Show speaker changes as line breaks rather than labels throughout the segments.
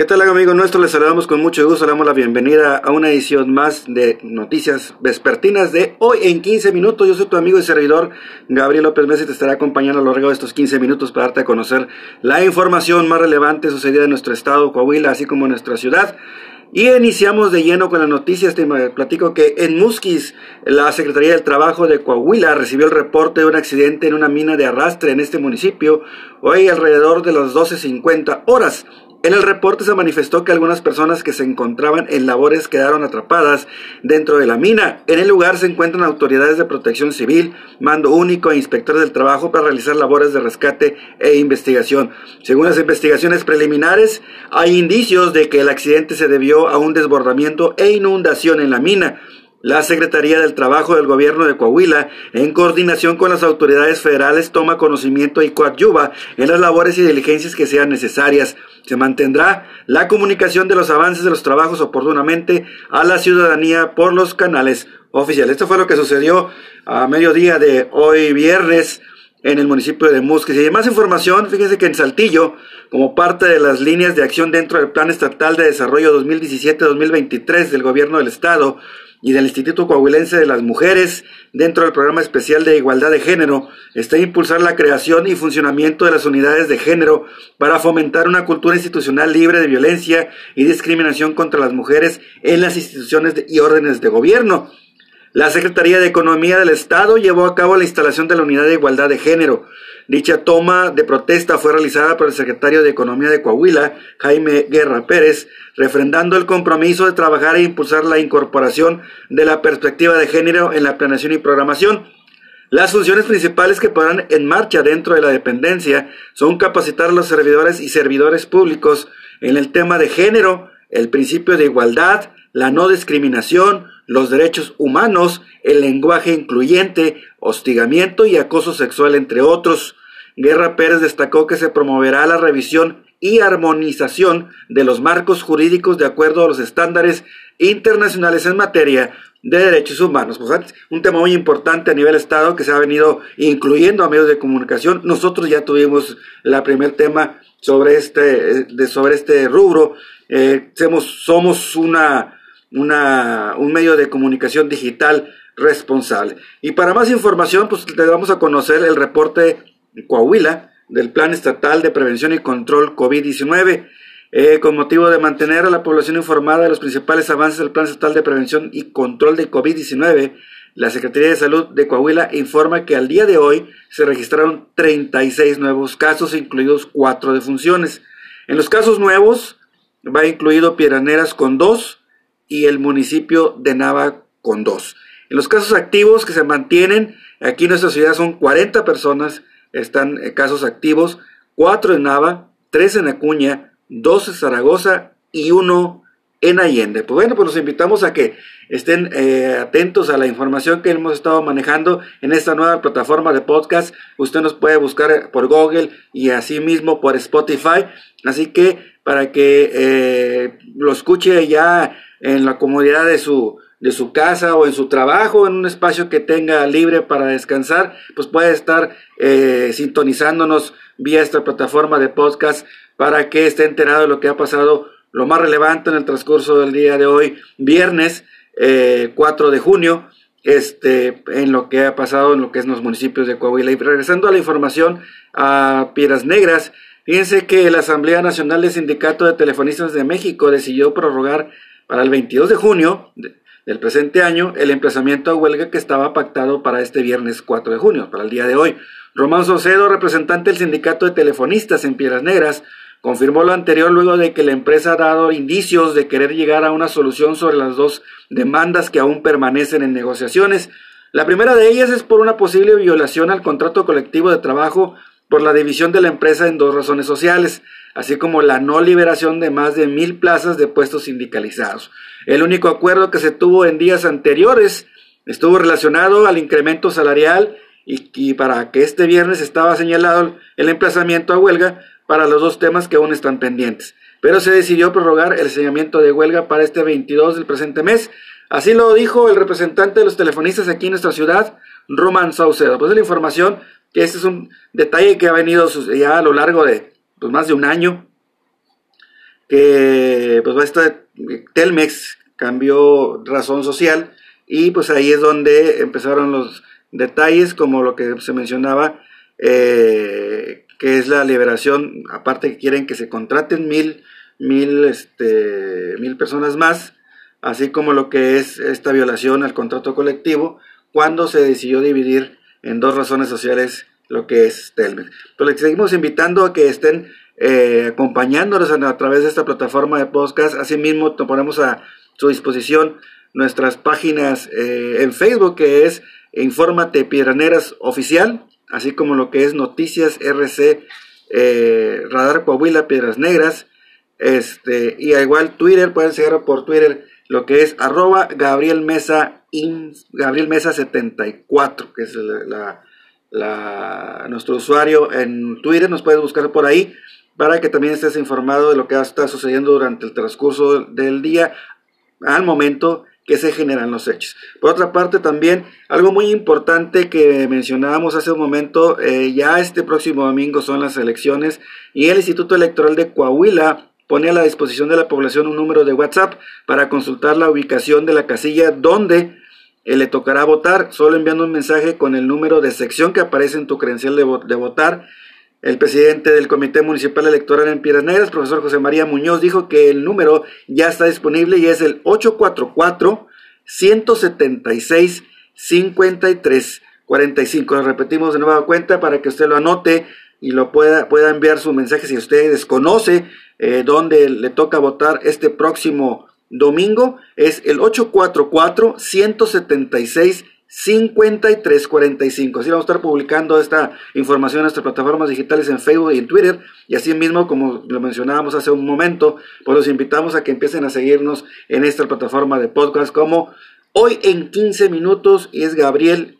¿Qué tal amigo nuestro? Les saludamos con mucho gusto, damos la bienvenida a una edición más de Noticias Vespertinas de hoy en 15 minutos. Yo soy tu amigo y servidor Gabriel López Mesa y te estará acompañando a lo largo de estos 15 minutos para darte a conocer la información más relevante sucedida en nuestro estado, Coahuila, así como en nuestra ciudad. Y iniciamos de lleno con las noticias. Te platico que en Musquis, la Secretaría del Trabajo de Coahuila recibió el reporte de un accidente en una mina de arrastre en este municipio hoy alrededor de las 12.50 horas. En el reporte se manifestó que algunas personas que se encontraban en labores quedaron atrapadas dentro de la mina. En el lugar se encuentran autoridades de protección civil, mando único e inspectores del trabajo para realizar labores de rescate e investigación. Según las investigaciones preliminares, hay indicios de que el accidente se debió a un desbordamiento e inundación en la mina. La Secretaría del Trabajo del Gobierno de Coahuila, en coordinación con las autoridades federales, toma conocimiento y coadyuva en las labores y diligencias que sean necesarias. Se mantendrá la comunicación de los avances de los trabajos oportunamente a la ciudadanía por los canales oficiales. Esto fue lo que sucedió a mediodía de hoy viernes en el municipio de Musques. Y más información, fíjense que en Saltillo, como parte de las líneas de acción dentro del Plan Estatal de Desarrollo 2017-2023 del Gobierno del Estado, y del Instituto Coahuilense de las Mujeres, dentro del Programa Especial de Igualdad de Género, está impulsar la creación y funcionamiento de las unidades de género para fomentar una cultura institucional libre de violencia y discriminación contra las mujeres en las instituciones y órdenes de gobierno. La Secretaría de Economía del Estado llevó a cabo la instalación de la Unidad de Igualdad de Género, Dicha toma de protesta fue realizada por el secretario de Economía de Coahuila, Jaime Guerra Pérez, refrendando el compromiso de trabajar e impulsar la incorporación de la perspectiva de género en la planeación y programación. Las funciones principales que podrán en marcha dentro de la dependencia son capacitar a los servidores y servidores públicos en el tema de género, el principio de igualdad, la no discriminación, los derechos humanos, el lenguaje incluyente, hostigamiento y acoso sexual, entre otros. Guerra Pérez destacó que se promoverá la revisión y armonización de los marcos jurídicos de acuerdo a los estándares internacionales en materia de derechos humanos. Pues, un tema muy importante a nivel Estado que se ha venido incluyendo a medios de comunicación. Nosotros ya tuvimos el primer tema sobre este, de, sobre este rubro. Eh, somos, somos una, una, un medio de comunicación digital responsable. Y para más información, pues le vamos a conocer el reporte Coahuila del Plan Estatal de Prevención y Control COVID-19. Eh, con motivo de mantener a la población informada de los principales avances del Plan Estatal de Prevención y Control de COVID-19, la Secretaría de Salud de Coahuila informa que al día de hoy se registraron 36 nuevos casos, incluidos cuatro defunciones. En los casos nuevos va incluido Piedras con dos y el municipio de Nava con dos. En los casos activos que se mantienen, aquí en nuestra ciudad son 40 personas, están eh, casos activos, cuatro en Nava, tres en Acuña, dos en Zaragoza y uno en Allende. Pues bueno, pues los invitamos a que estén eh, atentos a la información que hemos estado manejando en esta nueva plataforma de podcast. Usted nos puede buscar por Google y así mismo por Spotify. Así que para que eh, lo escuche ya en la comodidad de su de su casa o en su trabajo, en un espacio que tenga libre para descansar, pues puede estar eh, sintonizándonos vía esta plataforma de podcast para que esté enterado de lo que ha pasado, lo más relevante en el transcurso del día de hoy, viernes 4 eh, de junio, este, en lo que ha pasado en lo que es los municipios de Coahuila. Y regresando a la información a Piedras Negras, fíjense que la Asamblea Nacional de Sindicato de Telefonistas de México decidió prorrogar para el 22 de junio del presente año el emplazamiento a huelga que estaba pactado para este viernes 4 de junio, para el día de hoy. Román Socedo, representante del sindicato de telefonistas en Piedras Negras, confirmó lo anterior luego de que la empresa ha dado indicios de querer llegar a una solución sobre las dos demandas que aún permanecen en negociaciones. La primera de ellas es por una posible violación al contrato colectivo de trabajo por la división de la empresa en dos razones sociales así como la no liberación de más de mil plazas de puestos sindicalizados. El único acuerdo que se tuvo en días anteriores estuvo relacionado al incremento salarial y, para que este viernes estaba señalado el emplazamiento a huelga para los dos temas que aún están pendientes. Pero se decidió prorrogar el señalamiento de huelga para este 22 del presente mes. Así lo dijo el representante de los telefonistas aquí en nuestra ciudad, Roman Saucedo. Pues de la información que este es un detalle que ha venido ya a lo largo de pues, más de un año. que pues esta Telmex cambió razón social y pues ahí es donde empezaron los detalles como lo que se mencionaba eh, que es la liberación aparte que quieren que se contraten mil mil este mil personas más así como lo que es esta violación al contrato colectivo cuando se decidió dividir en dos razones sociales lo que es Telmex. Pero les seguimos invitando a que estén eh, acompañándonos a, través de esta plataforma de podcast. Asimismo, ponemos a su disposición nuestras páginas eh, en Facebook, que es Infórmate Piedraneras Oficial, así como lo que es Noticias RC eh, Radar Coahuila Piedras Negras. Este, y igual Twitter, pueden seguir por Twitter lo que es arroba Gabriel Mesa, Gabriel Mesa 74, que es nuestro usuario en Twitter, nos puedes buscar por ahí para que también estés informado de lo que está sucediendo durante el transcurso del día al momento que se generan los hechos. Por otra parte, también algo muy importante que mencionábamos hace un momento, eh, ya este próximo domingo son las elecciones y el Instituto Electoral de Coahuila pone a la disposición de la población un número de WhatsApp para consultar la ubicación de la casilla donde eh, le tocará votar, solo enviando un mensaje con el número de sección que aparece en tu credencial de, de votar. El presidente del Comité Municipal Electoral en Piedras Negras, profesor José María Muñoz, dijo que el número ya está disponible y es el 844-176-5345. Lo repetimos de nueva cuenta para que usted lo anote y lo pueda, pueda enviar su mensaje si usted desconoce eh, donde le toca votar este próximo domingo. Es el 844-176. 5345. Así vamos a estar publicando esta información en nuestras plataformas digitales en Facebook y en Twitter. Y así mismo, como lo mencionábamos hace un momento, pues los invitamos a que empiecen a seguirnos en esta plataforma de podcast como hoy en 15 minutos. Y es Gabriel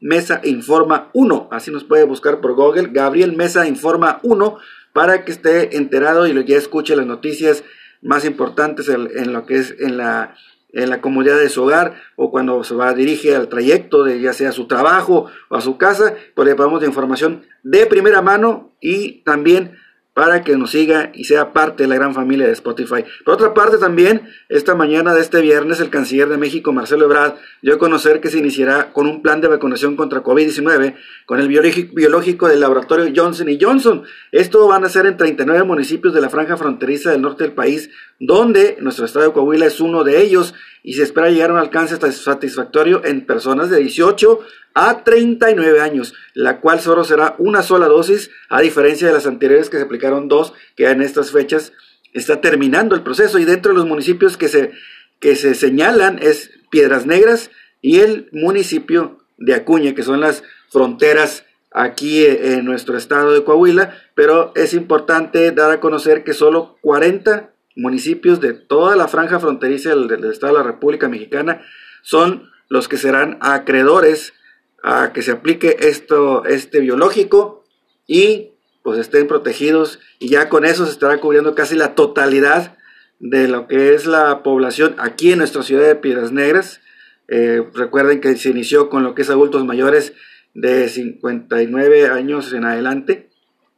Mesa Informa 1. Así nos puede buscar por Google. Gabriel Mesa Informa 1 para que esté enterado y ya escuche las noticias más importantes en, lo que es en la, en la comunidad de su hogar o cuando se va a dirigir al trayecto de ya sea a su trabajo o a su casa, pues le de información de primera mano y también para que nos siga y sea parte de la gran familia de Spotify. Por otra parte, también esta mañana de este viernes, el canciller de México, Marcelo Ebrard, dio a conocer que se iniciará con un plan de vacunación contra COVID-19 con el biológico del laboratorio Johnson Johnson. Esto van a ser en 39 municipios de la franja fronteriza del norte del país, donde nuestro estado de Coahuila es uno de ellos y se espera llegar a un alcance satisfactorio en personas de 18 a 39 años, la cual solo será una sola dosis, a diferencia de las anteriores que se aplicaron dos, que en estas fechas está terminando el proceso. Y dentro de los municipios que se, que se señalan es Piedras Negras y el municipio de Acuña, que son las fronteras aquí en nuestro estado de Coahuila, pero es importante dar a conocer que solo 40 municipios de toda la franja fronteriza del, del estado de la República Mexicana son los que serán acreedores a que se aplique esto, este biológico y pues estén protegidos y ya con eso se estará cubriendo casi la totalidad de lo que es la población aquí en nuestra ciudad de Piedras Negras. Eh, recuerden que se inició con lo que es adultos mayores de 59 años en adelante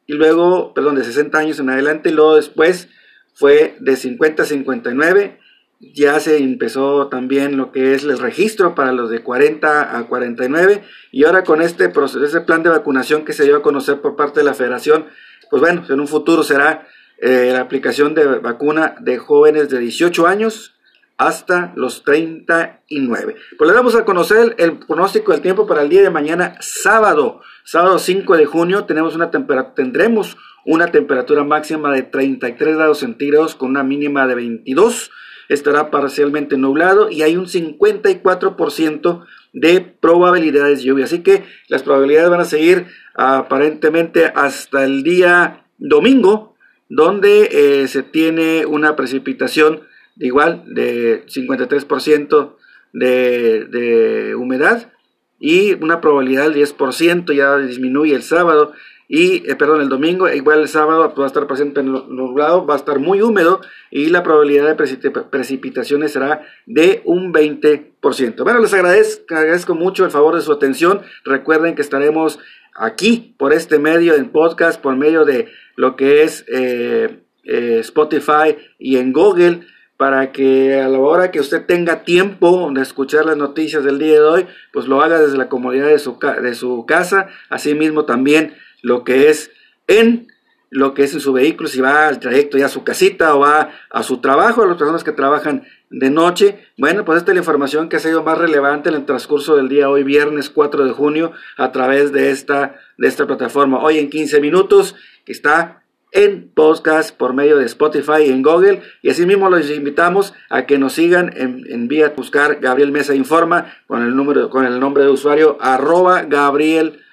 y luego, perdón, de 60 años en adelante y luego después fue de 50 a 59 ya se empezó también lo que es el registro para los de 40 a 49 y ahora con este proceso, ese plan de vacunación que se dio a conocer por parte de la federación, pues bueno, en un futuro será eh, la aplicación de vacuna de jóvenes de 18 años hasta los 39. Pues le damos a conocer el pronóstico del tiempo para el día de mañana, sábado, sábado 5 de junio, tenemos una temperatura, tendremos una temperatura máxima de 33 grados centígrados con una mínima de 22 estará parcialmente nublado y hay un 54% de probabilidades de lluvia. Así que las probabilidades van a seguir aparentemente hasta el día domingo, donde eh, se tiene una precipitación de igual de 53% de, de humedad y una probabilidad del 10% ya disminuye el sábado y, eh, perdón, el domingo, igual el sábado va a estar presente en nublado, va a estar muy húmedo y la probabilidad de precipitaciones será de un 20%. Bueno, les agradezco, agradezco mucho el favor de su atención. Recuerden que estaremos aquí por este medio en podcast, por medio de lo que es eh, eh, Spotify y en Google para que a la hora que usted tenga tiempo de escuchar las noticias del día de hoy, pues lo haga desde la comodidad de su, de su casa, asimismo también lo que es en lo que es en su vehículo, si va al trayecto ya a su casita o va a su trabajo, a las personas que trabajan de noche. Bueno, pues esta es la información que ha sido más relevante en el transcurso del día hoy, viernes 4 de junio, a través de esta, de esta plataforma. Hoy en 15 minutos, que está en podcast por medio de Spotify y en Google. Y asimismo los invitamos a que nos sigan en, en vía buscar Gabriel Mesa Informa con el número, con el nombre de usuario arroba Gabriel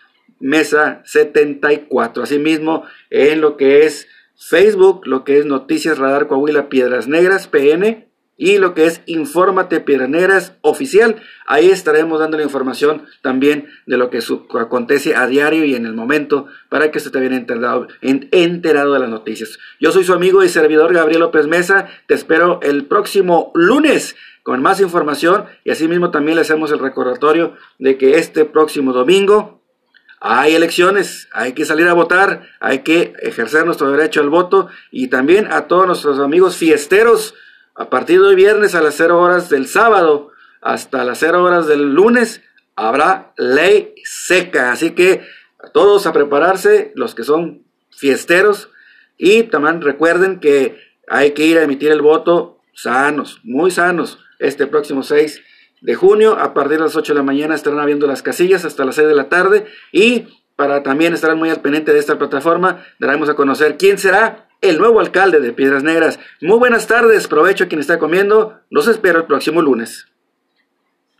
Mesa 74. Asimismo, en lo que es Facebook, lo que es Noticias Radar Coahuila Piedras Negras, PN, y lo que es Infórmate Piedras Negras Oficial. Ahí estaremos dando la información también de lo que acontece a diario y en el momento para que esté bien enterado, enterado de las noticias. Yo soy su amigo y servidor Gabriel López Mesa. Te espero el próximo lunes con más información y asimismo también le hacemos el recordatorio de que este próximo domingo hay elecciones, hay que salir a votar, hay que ejercer nuestro derecho al voto y también a todos nuestros amigos fiesteros, a partir de viernes a las 0 horas del sábado hasta las 0 horas del lunes habrá ley seca, así que a todos a prepararse, los que son fiesteros y también recuerden que hay que ir a emitir el voto sanos, muy sanos, este próximo 6 de junio. A partir de las 8 de la mañana estarán abriendo las casillas hasta las 6 de la tarde. Y para también estar muy al pendiente de esta plataforma, daremos a conocer quién será el nuevo alcalde de Piedras Negras. Muy buenas tardes, provecho a quien está comiendo. Los espero el próximo lunes.